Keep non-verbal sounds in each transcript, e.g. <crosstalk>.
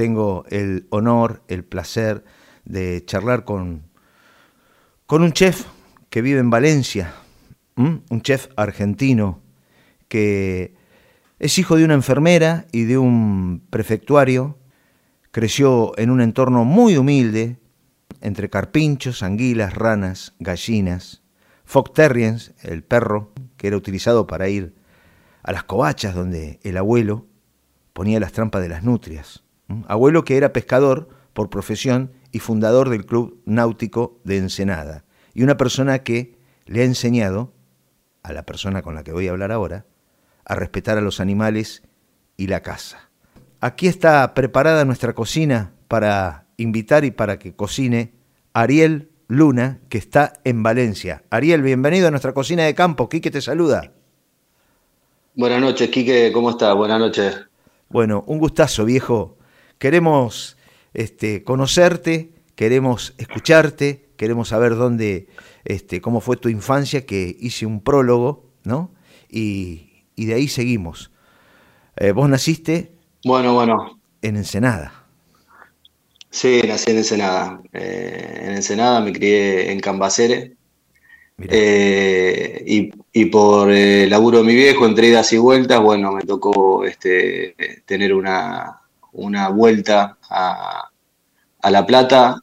tengo el honor, el placer de charlar con, con un chef que vive en Valencia, un chef argentino que es hijo de una enfermera y de un prefectuario, creció en un entorno muy humilde, entre carpinchos, anguilas, ranas, gallinas, fox terriers, el perro, que era utilizado para ir a las covachas donde el abuelo ponía las trampas de las nutrias. Abuelo que era pescador por profesión y fundador del Club Náutico de Ensenada, y una persona que le ha enseñado, a la persona con la que voy a hablar ahora, a respetar a los animales y la casa. Aquí está preparada nuestra cocina para invitar y para que cocine Ariel Luna, que está en Valencia. Ariel, bienvenido a nuestra cocina de campo. Quique te saluda. Buenas noches, Quique, ¿cómo estás? Buenas noches. Bueno, un gustazo, viejo. Queremos este, conocerte, queremos escucharte, queremos saber dónde, este, cómo fue tu infancia, que hice un prólogo, ¿no? Y, y de ahí seguimos. Eh, vos naciste. Bueno, bueno. En Ensenada. Sí, nací en Ensenada. Eh, en Ensenada me crié en Cambacere. Eh, y, por el laburo de mi viejo, entre idas y vueltas, bueno, me tocó este, tener una, una vuelta a, La Plata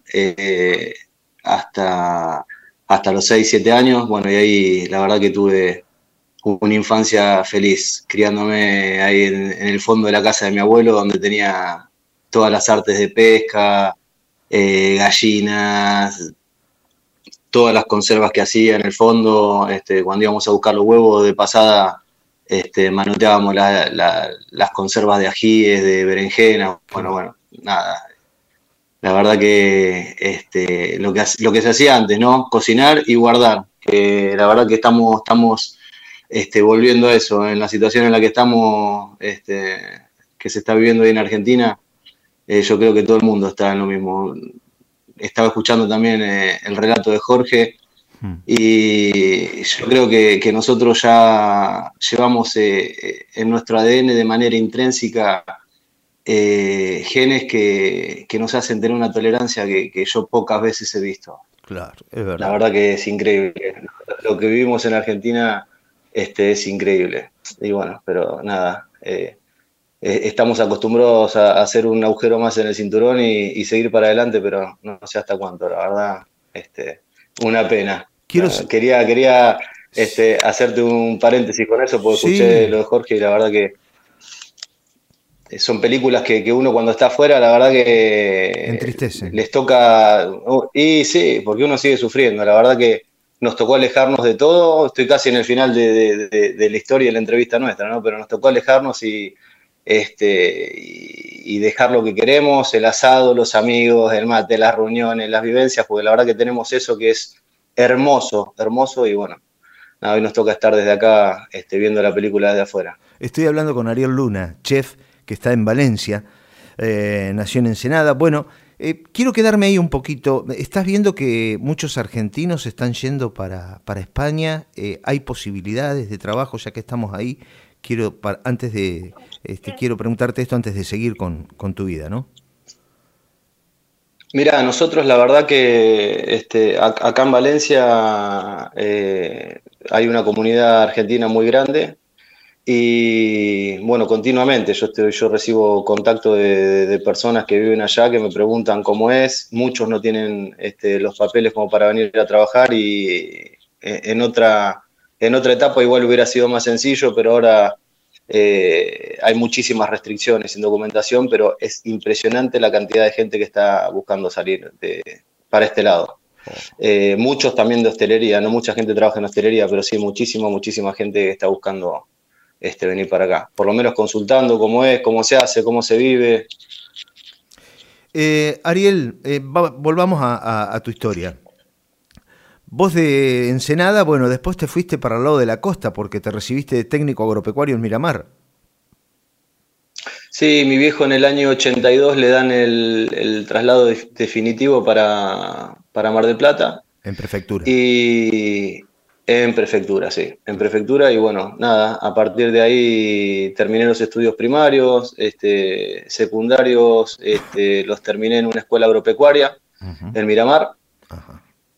hasta, hasta los 6, 7 años. Bueno, y ahí la verdad que tuve una infancia feliz, criándome ahí en, el fondo de la casa de mi abuelo, donde tenía todas las artes de pesca, eh, gallinas, todas las conservas que hacía en el fondo. Este, cuando íbamos a buscar los huevos de pasada, este, manoteábamos las conservas de ajíes, de berenjena. Bueno, bueno, nada. La verdad que este, lo, que lo que se hacía antes, ¿no? Cocinar y guardar. Que la verdad que estamos, este, volviendo a eso, en la situación en la que estamos, este, que se está viviendo hoy en Argentina, eh, yo creo que todo el mundo está en lo mismo. Estaba escuchando también eh, el relato de Jorge. Y yo creo que, nosotros ya llevamos eh, en nuestro ADN de manera intrínseca genes que, nos hacen tener una tolerancia que, que, yo pocas veces he visto. Claro, es verdad. La verdad que es increíble. Lo que vivimos en Argentina este, es increíble. Y bueno, pero nada, eh, eh, estamos acostumbrados a, hacer un agujero más en el cinturón y, seguir para adelante, pero no, sé hasta cuánto, la verdad, este, una pena. Quiero... Ah, quería quería este, hacerte un paréntesis con eso, porque escuché lo de Jorge y la verdad que son películas que, uno cuando está afuera, la verdad que Entristece. les toca, y sí, porque uno sigue sufriendo, la verdad que nos tocó alejarnos de todo, estoy casi en el final de, la historia de la entrevista nuestra, ¿no? Pero nos tocó alejarnos y, este, y, dejar lo que queremos, el asado, los amigos, el mate, las reuniones, las vivencias, porque la verdad que tenemos eso que es hermoso, hermoso y bueno, hoy nos toca estar desde acá este, viendo la película desde afuera. Estoy hablando con Ariel Luna, chef que está en Valencia, eh, nació en Ensenada. Bueno, eh, quiero quedarme ahí un poquito. Estás viendo que muchos argentinos están yendo para, para España. Eh, hay posibilidades de trabajo ya que estamos ahí. Quiero antes de este, quiero preguntarte esto antes de seguir con, tu vida, ¿no? Mira, nosotros la verdad que este, acá en Valencia eh, hay una comunidad argentina muy grande. Y bueno, continuamente yo, estoy, yo recibo contacto de, personas que viven allá que me preguntan cómo es. Muchos no tienen este, los papeles como para venir a trabajar y eh, en otra, en otra etapa igual hubiera sido más sencillo, pero ahora eh, hay muchísimas restricciones en documentación, pero es impresionante la cantidad de gente que está buscando salir para este lado. Eh, muchos también de hostelería, no mucha gente trabaja en hostelería, pero sí muchísima, muchísima gente que está buscando este, venir para acá. Por lo menos consultando cómo es, cómo se hace, cómo se vive. Eh, Ariel, eh, volvamos a, tu historia. Vos de Ensenada, bueno, después te fuiste para el lado de la costa porque te recibiste de técnico agropecuario en Miramar. Sí, mi viejo en el año 82 le dan el, traslado definitivo para, para Mar del Plata. En prefectura. Y En prefectura, sí, en prefectura y bueno, nada, a partir de ahí terminé los estudios primarios, este, secundarios, este, los terminé en una escuela agropecuaria en Miramar.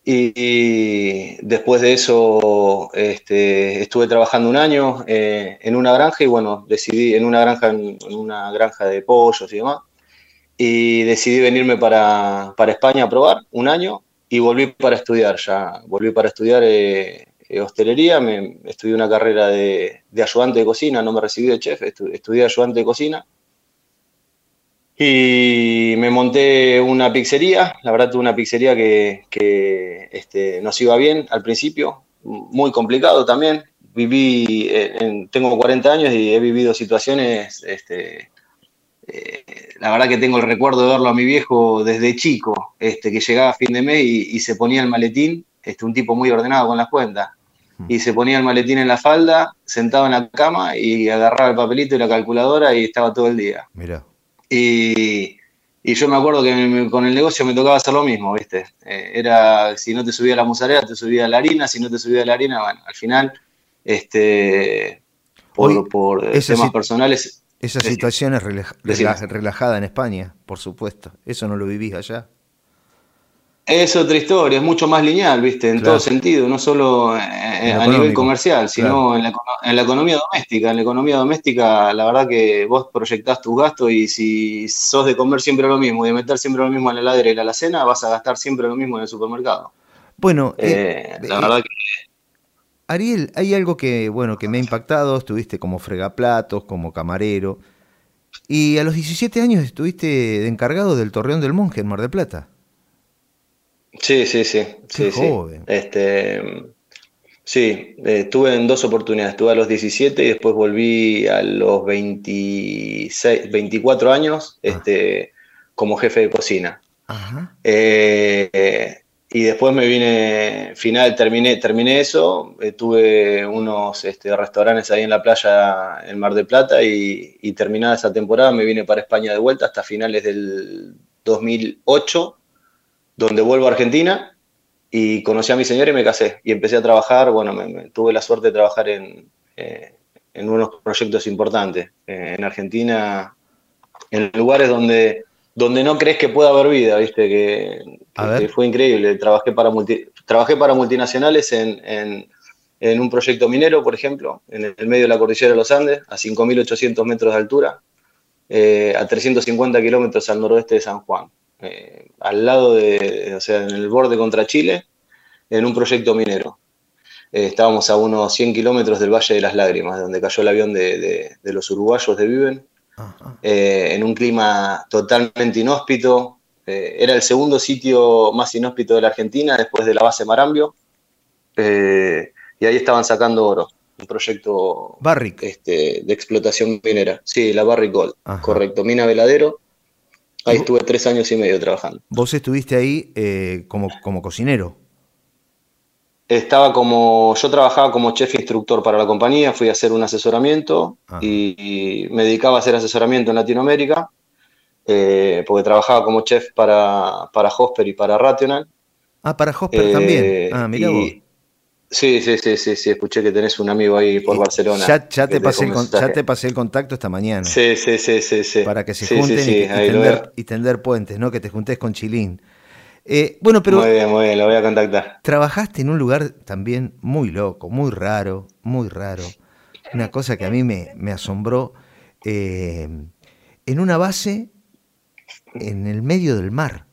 Y, después de eso este, estuve trabajando un año eh, en una granja y bueno, decidí en una granja, en, una granja de pollos y demás. Y decidí venirme para, para España a probar un año y volví para estudiar ya. Volví para estudiar eh, eh, hostelería, me, estudié una carrera de, ayudante de cocina, no me recibí de chef, estudié ayudante de cocina. Y me monté una pizzería, la verdad tuve una pizzería que, que este, nos iba bien al principio, muy complicado también. Viví, tengo 40 años y he vivido situaciones, este, eh, la verdad que tengo el recuerdo de verlo a mi viejo desde chico, este, que llegaba a fin de mes y, y se ponía el maletín, este, un tipo muy ordenado con las cuentas y se ponía el maletín en la falda, sentado en la cama y agarraba el papelito y la calculadora y estaba todo el día. Mira. Y, yo me acuerdo que con el negocio me tocaba hacer lo mismo, ¿viste? Eh, era, si no te subía la mozzarella, te subía la harina, si no te subía la harina, bueno, al final, este, por, por temas personales... Esa situación es relajada en España, por supuesto. Eso no lo vivís allá. Es otra historia, es mucho más lineal, ¿viste? En todo sentido, no solo eh, eh, a nivel comercial, sino en, la, economía doméstica. En la economía doméstica, la verdad que vos proyectás tus gastos y si sos de comer siempre lo mismo y de meter siempre lo mismo en la heladera y en la cena, vas a gastar siempre lo mismo en el supermercado. Bueno, eh, la verdad que... Ariel, hay algo que, bueno, que me ha impactado. Estuviste como fregaplatos, como camarero. Y a los 17 años estuviste de encargado del Torreón del Monje en Mar del Plata. Sí, sí, sí. sí, joven. Este, sí, estuve en dos oportunidades. Estuve a los 17 y después volví a los 26, 24 años ah. este, como jefe de cocina. Eh, y después me vine, final, terminé, terminé eso, eh, tuve unos este, restaurantes ahí en la playa en Mar de Plata y, y terminada esa temporada me vine para España de vuelta hasta finales del 2008 donde vuelvo a Argentina y conocí a mi señora y me casé. Y empecé a trabajar, bueno, me, tuve la suerte de trabajar en, eh, en unos proyectos importantes. Eh, en Argentina, en lugares donde, donde no crees que pueda haber vida, ¿viste? Que, fue increíble. Trabajé para, trabajé para multinacionales en, en, un proyecto minero, por ejemplo, en el medio de la cordillera de los Andes, a 5.800 metros de altura, eh, a 350 kilómetros al noroeste de San Juan. Eh, al lado de, o sea, en el borde contra Chile, en un proyecto minero. Eh, estábamos a unos 100 kilómetros del Valle de las Lágrimas, donde cayó el avión de, los uruguayos de Viven, eh, en un clima totalmente inhóspito. era el segundo sitio más inhóspito de la Argentina, después de la base Marambio. y ahí estaban sacando oro un proyecto este, de explotación minera. Sí, la Barrick Gold, correcto. Mina Veladero, Ahí estuve tres años y medio trabajando. ¿Vos estuviste ahí eh, como, como cocinero? Estaba como, yo trabajaba como chef instructor para la compañía, fui a hacer un asesoramiento y, me dedicaba a hacer asesoramiento en Latinoamérica, eh, porque trabajaba como chef para, para Hosper y para Rational. Ah, para Hosper también. Eh, ah, mira vos. Sí, sí, sí, sí, sí, escuché que tenés un amigo ahí por Barcelona. Ya, te pasé el, ya, te pasé el, contacto esta mañana. Sí, sí, sí, sí. sí. Para que se junten y, tender, puentes, ¿no? Que te juntes con Chilín. Eh, bueno, pero... Muy bien, muy bien, lo voy a contactar. Trabajaste en un lugar también muy loco, muy raro, muy raro. Una cosa que a mí me, asombró. Eh, en una base en el medio del mar.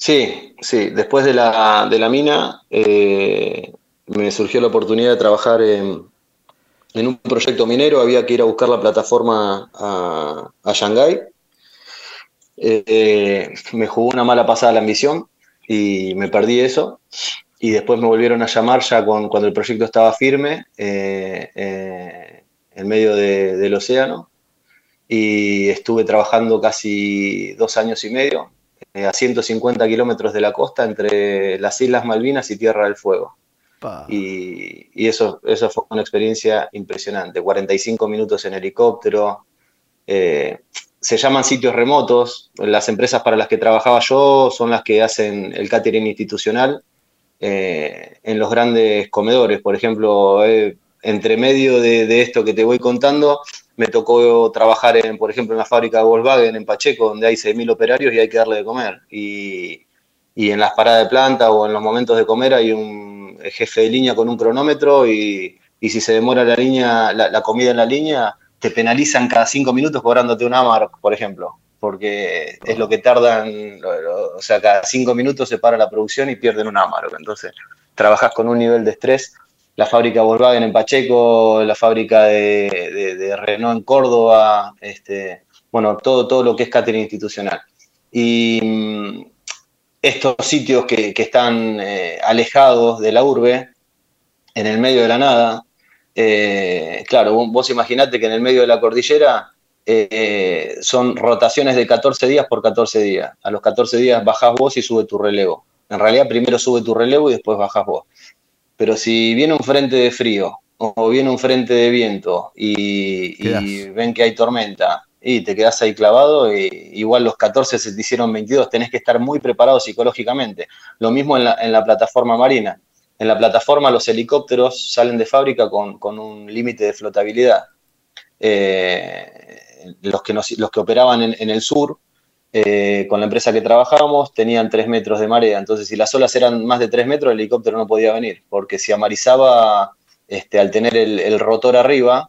Sí, sí. Después de la, de la mina eh, me surgió la oportunidad de trabajar en, un proyecto minero. Había que ir a buscar la plataforma a, a Shanghái. Eh, me jugó una mala pasada la ambición y me perdí eso. Y después me volvieron a llamar ya con, cuando el proyecto estaba firme eh, en medio del océano. Y estuve trabajando casi dos años y medio eh, a 150 kilómetros de la costa entre las Islas Malvinas y Tierra del Fuego. Y, eso, eso fue una experiencia impresionante. 45 minutos en helicóptero. Eh, se llaman sitios remotos. Las empresas para las que trabajaba yo son las que hacen el catering institucional. en los grandes comedores. Por ejemplo, entre medio de, esto que te voy contando, me tocó trabajar, en, por ejemplo, en la fábrica de Volkswagen en Pacheco, donde hay 6.000 operarios y hay que darle de comer. Y, en las paradas de planta o en los momentos de comer hay un jefe de línea con un cronómetro y, si se demora la, línea, la, comida en la línea, te penalizan cada cinco minutos cobrándote un AMARC, por ejemplo, porque es lo que tardan, o sea, cada cinco minutos se para la producción y pierden un AMARC. Entonces, trabajas con un nivel de estrés la fábrica Volkswagen en Pacheco, la fábrica de, Renault en Córdoba, este, bueno, todo, todo lo que es catering institucional. Y mm, estos sitios que, están eh, alejados de la urbe, en el medio de la nada, eh, claro, vos imaginate que en el medio de la cordillera eh, son rotaciones de 14 días por 14 días. A los 14 días bajás vos y sube tu relevo. En realidad primero sube tu relevo y después bajás vos. Pero si viene un frente de frío o viene un frente de viento y, ven que hay tormenta y te quedas ahí clavado, igual los 14 se te hicieron 22, tenés que estar muy preparado psicológicamente. Lo mismo en la, plataforma marina. En la plataforma los helicópteros salen de fábrica con, un límite de flotabilidad. Eh, los, que los que operaban en el sur eh, con la empresa que trabajábamos tenían 3 metros de marea, entonces si las olas eran más de 3 metros el helicóptero no podía venir, porque si amarizaba este, al tener el, rotor arriba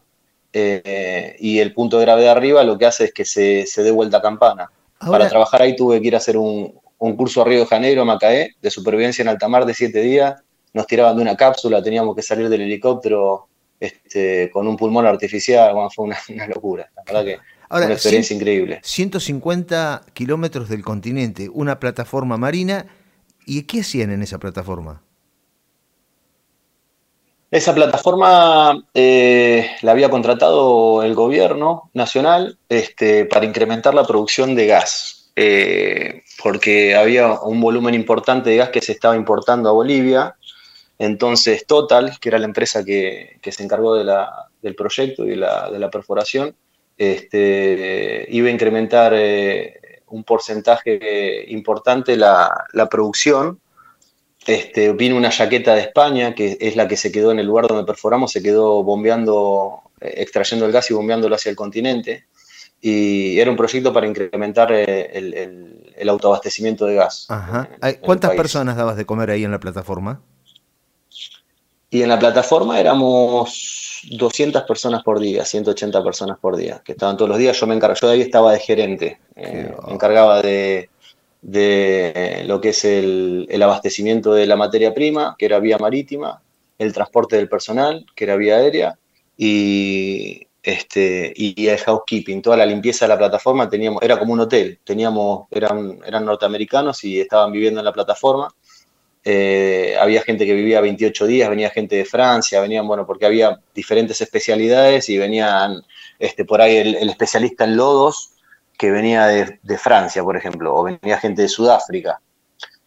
eh, y el punto de gravedad arriba, lo que hace es que se, dé vuelta a campana. Para trabajar ahí tuve que ir a hacer un, curso a Río de Janeiro, Macaé, de supervivencia en alta mar de 7 días, nos tiraban de una cápsula, teníamos que salir del helicóptero este, con un pulmón artificial, fue una, una locura, la verdad que una experiencia increíble. 150 kilómetros del continente, una plataforma marina. ¿Y qué hacían en esa plataforma? Esa plataforma eh, la había contratado el gobierno nacional este, para incrementar la producción de gas, eh, porque había un volumen importante de gas que se estaba importando a Bolivia. Entonces Total, que era la empresa que, se encargó del proyecto y de la perforación, este, iba a incrementar eh, un porcentaje importante la, producción. Este, vino una chaqueta de España, que es la que se quedó en el lugar donde perforamos, se quedó bombeando, eh, extrayendo el gas y bombeándolo hacia el continente. Y era un proyecto para incrementar eh, el, autoabastecimiento de gas. ¿Cuántas personas dabas de comer ahí en la plataforma? Y en la plataforma éramos 200 personas por día, 180 personas por día, que estaban todos los días. Yo me encargaba, yo de ahí estaba de gerente, eh, me encargaba de, lo que es el, abastecimiento de la materia prima, que era vía marítima, el transporte del personal, que era vía aérea, y, este, y el housekeeping, toda la limpieza de la plataforma, teníamos, era como un hotel, teníamos, eran, eran norteamericanos y estaban viviendo en la plataforma eh, había gente que vivía 28 días, venía gente de Francia, venían, bueno, porque había diferentes especialidades y venían este, por ahí el, especialista en lodos que venía de, Francia, por ejemplo, o venía gente de Sudáfrica.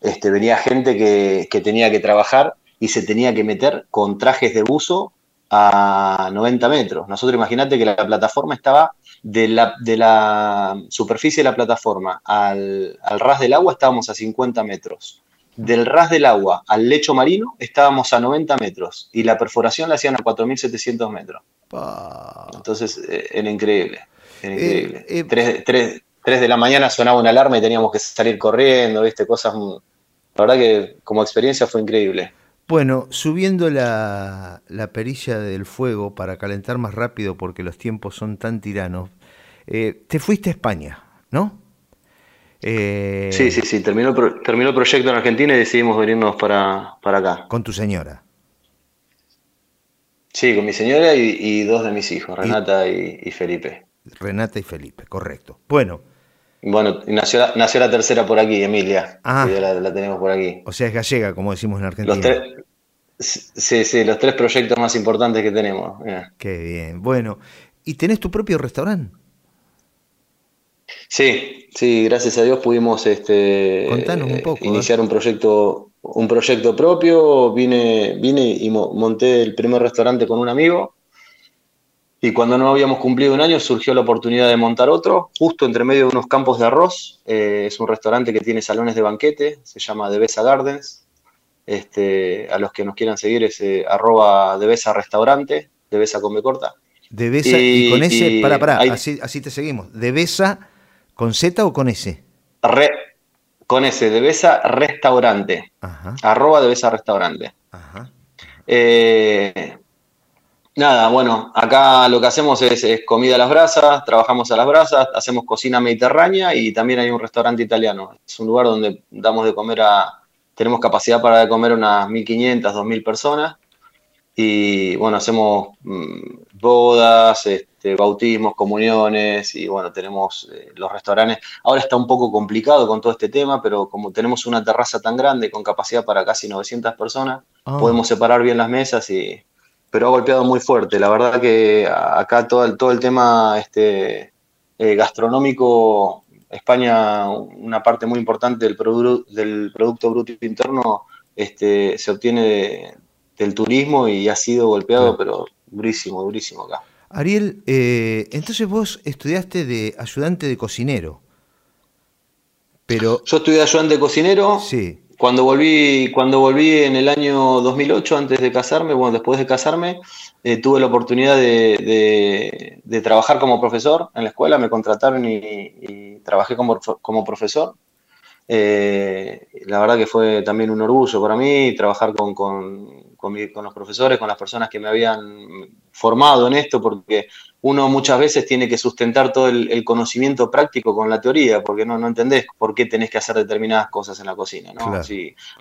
Este, venía gente que, tenía que trabajar y se tenía que meter con trajes de buzo a 90 metros. Nosotros imagínate que la plataforma estaba de la, de la superficie de la plataforma al, al ras del agua estábamos a 50 metros del ras del agua al lecho marino estábamos a 90 metros y la perforación la hacían a 4.700 metros. Entonces eh, era increíble. Era eh, increíble. Eh, tres, de la mañana sonaba una alarma y teníamos que salir corriendo, ¿viste? Cosas. La verdad que como experiencia fue increíble. Bueno, subiendo la, la perilla del fuego para calentar más rápido porque los tiempos son tan tiranos, te fuiste a España, ¿no? Eh, sí, sí, sí, terminó, terminó el proyecto en Argentina y decidimos venirnos para, acá. ¿Con tu señora? Sí, con mi señora y, dos de mis hijos, Renata y, Felipe. Renata y Felipe, correcto. Bueno. Bueno, nació la, nació la tercera por aquí, Emilia. Ah, la, tenemos por aquí. O sea, es gallega, como decimos en Argentina. sí, sí, los tres proyectos más importantes que tenemos. Qué bien. Bueno, ¿y tenés tu propio restaurante? Sí, sí, gracias a Dios pudimos este, iniciar un proyecto, un proyecto propio. Vine, vine y monté el primer restaurante con un amigo. Y cuando no habíamos cumplido un año surgió la oportunidad de montar otro, justo entre medio de unos campos de arroz. Eh, es un restaurante que tiene salones de banquete, se llama The Besa Gardens. este, a los que nos quieran seguir es eh, arroba de Besa Restaurante, de Besa con B corta. De Besa, y, con ese, para, para, así, así te seguimos. ¿De Besa con Z o con S? Re, con S, de Besa Restaurante. Ajá. Arroba de Besa Restaurante. Ajá. Eh, nada, bueno, acá lo que hacemos es, comida a las brasas, trabajamos a las brasas, hacemos cocina mediterránea y también hay un restaurante italiano. Es un lugar donde damos de comer a, tenemos capacidad para comer unas 1.500, 2.000 personas y bueno, hacemos mm, bodas, este, bautismos, comuniones y bueno, tenemos eh, los restaurantes. Ahora está un poco complicado con todo este tema, pero como tenemos una terraza tan grande con capacidad para casi 900 personas, ah. podemos separar bien las mesas y pero ha golpeado muy fuerte. La verdad que acá todo el, todo el tema este, eh, gastronómico, España, una parte muy importante del, del Producto Bruto Interno este, se obtiene del turismo y ha sido golpeado, pero durísimo, durísimo acá. Ariel, eh, entonces vos estudiaste de ayudante de cocinero. Pero... Yo estudié ayudante de cocinero. Sí. Cuando volví, cuando volví en el año 2008, antes de casarme, bueno, después de casarme, eh, tuve la oportunidad de, trabajar como profesor en la escuela, me contrataron y, trabajé como, como profesor. Eh, la verdad que fue también un orgullo para mí trabajar con, los profesores, con las personas que me habían formado en esto, porque uno muchas veces tiene que sustentar todo el, conocimiento práctico con la teoría, porque no, no entendés por qué tenés que hacer determinadas cosas en la cocina. ¿no?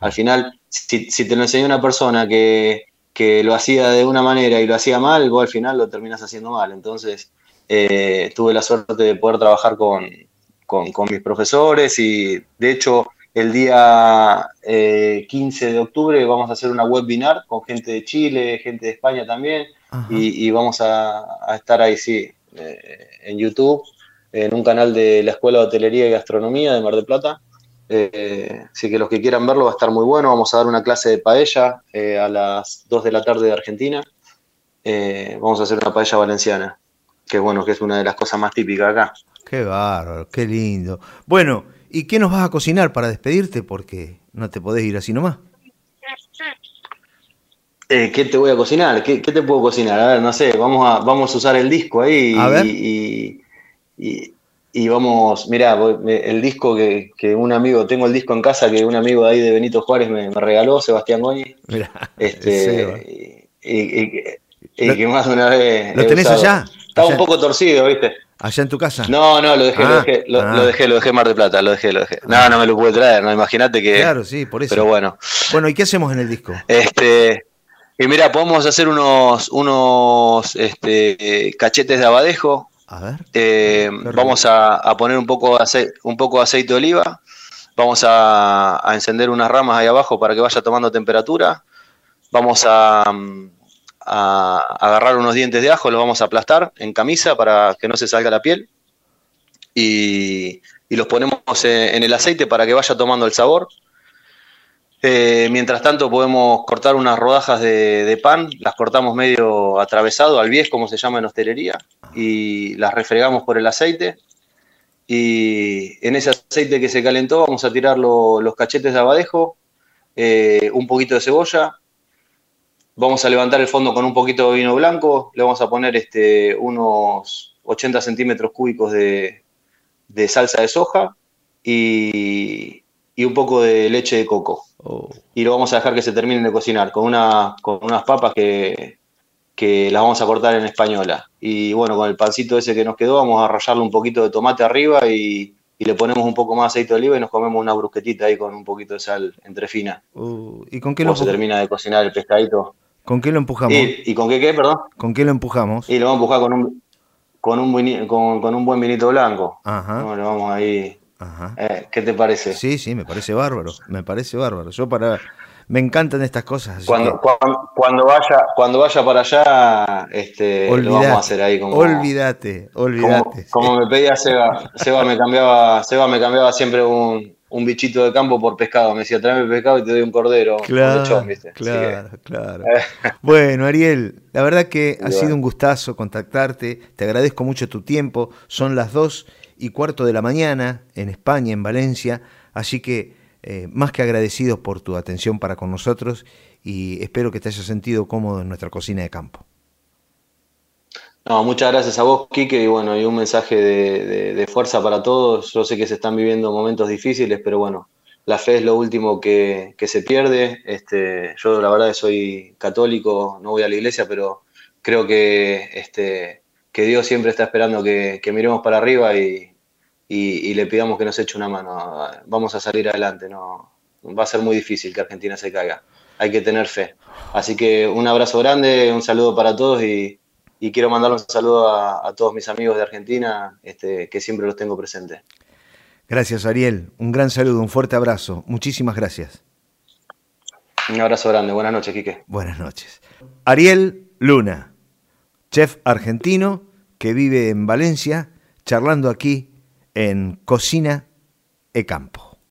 Al final, si, te lo enseñó una persona que, lo hacía de una manera y lo hacía mal, vos al final lo terminás haciendo mal. Entonces, eh, tuve la suerte de poder trabajar con, con, mis profesores y de hecho el día 15 eh, de octubre vamos a hacer una webinar con gente de Chile, gente de España también y, vamos a, estar ahí, sí, eh, en YouTube, en un canal de la Escuela de Hotelería y Gastronomía de Mar del Plata. Eh, así que los que quieran verlo va a estar muy bueno. Vamos a dar una clase de paella a las 2 de la tarde de Argentina. vamos a hacer una paella valenciana, que bueno, que es una de las cosas más típicas acá. Qué bárbaro, qué lindo. Bueno, ¿y qué nos vas a cocinar para despedirte? Porque no te podés ir así nomás. Eh, ¿Qué te voy a cocinar? ¿Qué, te puedo cocinar? A ver, no sé, vamos a, vamos a usar el disco ahí y, y, vamos, mirá, el disco que, un amigo, tengo el disco en casa que un amigo de ahí de Benito Juárez me, regaló, Sebastián Goñi. Mirá, <laughs> este, y, que más una vez... ¿Lo tenés allá? Estaba un poco torcido, ¿viste? ¿Allá en tu casa? No, no, lo dejé, lo, ah, dejé lo, ah. dejé, lo dejé en Mar de Plata, lo dejé, lo dejé. No, no me lo pude traer, no, imagínate que. Claro, sí, por eso. Pero bueno. Bueno, ¿y qué hacemos en el disco? Este. Y mira, podemos hacer unos, unos este, cachetes de abadejo. A ver. Eh, vamos a, poner un poco, de aceite, un poco de aceite de oliva. Vamos a, a encender unas ramas ahí abajo para que vaya tomando temperatura. Vamos a, a agarrar unos dientes de ajo, los vamos a aplastar en camisa para que no se salga la piel y, los ponemos en el aceite para que vaya tomando el sabor. Eh, mientras tanto podemos cortar unas rodajas de, pan, las cortamos medio atravesado, al bies como se llama en hostelería, y las refregamos por el aceite. Y en ese aceite que se calentó vamos a tirar los cachetes de abadejo, eh, un poquito de cebolla, Vamos a levantar el fondo con un poquito de vino blanco, le vamos a poner este, unos 80 centímetros cúbicos de, salsa de soja y, un poco de leche de coco. Oh. Y lo vamos a dejar que se terminen de cocinar con, una, con unas papas que, las vamos a cortar en española. Y bueno, con el pancito ese que nos quedó, vamos a rallarle un poquito de tomate arriba y, le ponemos un poco más aceite de oliva y nos comemos una brusquetita ahí con un poquito de sal entre fina. Uh, ¿Y con qué lo se termina de cocinar el pescadito? ¿Con qué lo empujamos? ¿Y, con qué qué, perdón? ¿Con qué lo empujamos? Y lo vamos a empujar con un, con un, con, un buen vinito blanco. Ajá. No, vamos ahí. Ajá. Eh, ¿Qué te parece? Sí, sí, me parece bárbaro. Me parece bárbaro. Yo para. Me encantan estas cosas. Cuando, cuando, vaya, cuando vaya para allá, este, lo vamos a hacer ahí como. Olvídate, olvídate. Como, me pedía Seba, Seba me cambiaba, Seba me cambiaba siempre un, un bichito de campo por pescado. Me decía, tráeme pescado y te doy un cordero. Claro, claro, claro. <laughs> bueno, Ariel, la verdad que ha sido un gustazo contactarte. Te agradezco mucho tu tiempo. Son las dos y cuarto de la mañana en España, en Valencia. Así que eh, más que agradecidos por tu atención para con nosotros y espero que te hayas sentido cómodo en nuestra cocina de campo. No, muchas gracias a vos, Quique, y bueno, y un mensaje de, fuerza para todos. Yo sé que se están viviendo momentos difíciles, pero bueno, la fe es lo último que, se pierde. Este, yo la verdad soy católico, no voy a la iglesia, pero creo que, este, que Dios siempre está esperando que, miremos para arriba y, le pidamos que nos eche una mano. Vamos a salir adelante, no va a ser muy difícil que Argentina se caiga. Hay que tener fe. Así que un abrazo grande, un saludo para todos y, quiero mandar un saludo a, todos mis amigos de Argentina, este, que siempre los tengo presentes. Gracias, Ariel. Un gran saludo, un fuerte abrazo. Muchísimas gracias. Un abrazo grande. Buenas noches, Quique. Buenas noches. Ariel Luna, chef argentino que vive en Valencia, charlando aquí en Cocina e Campo.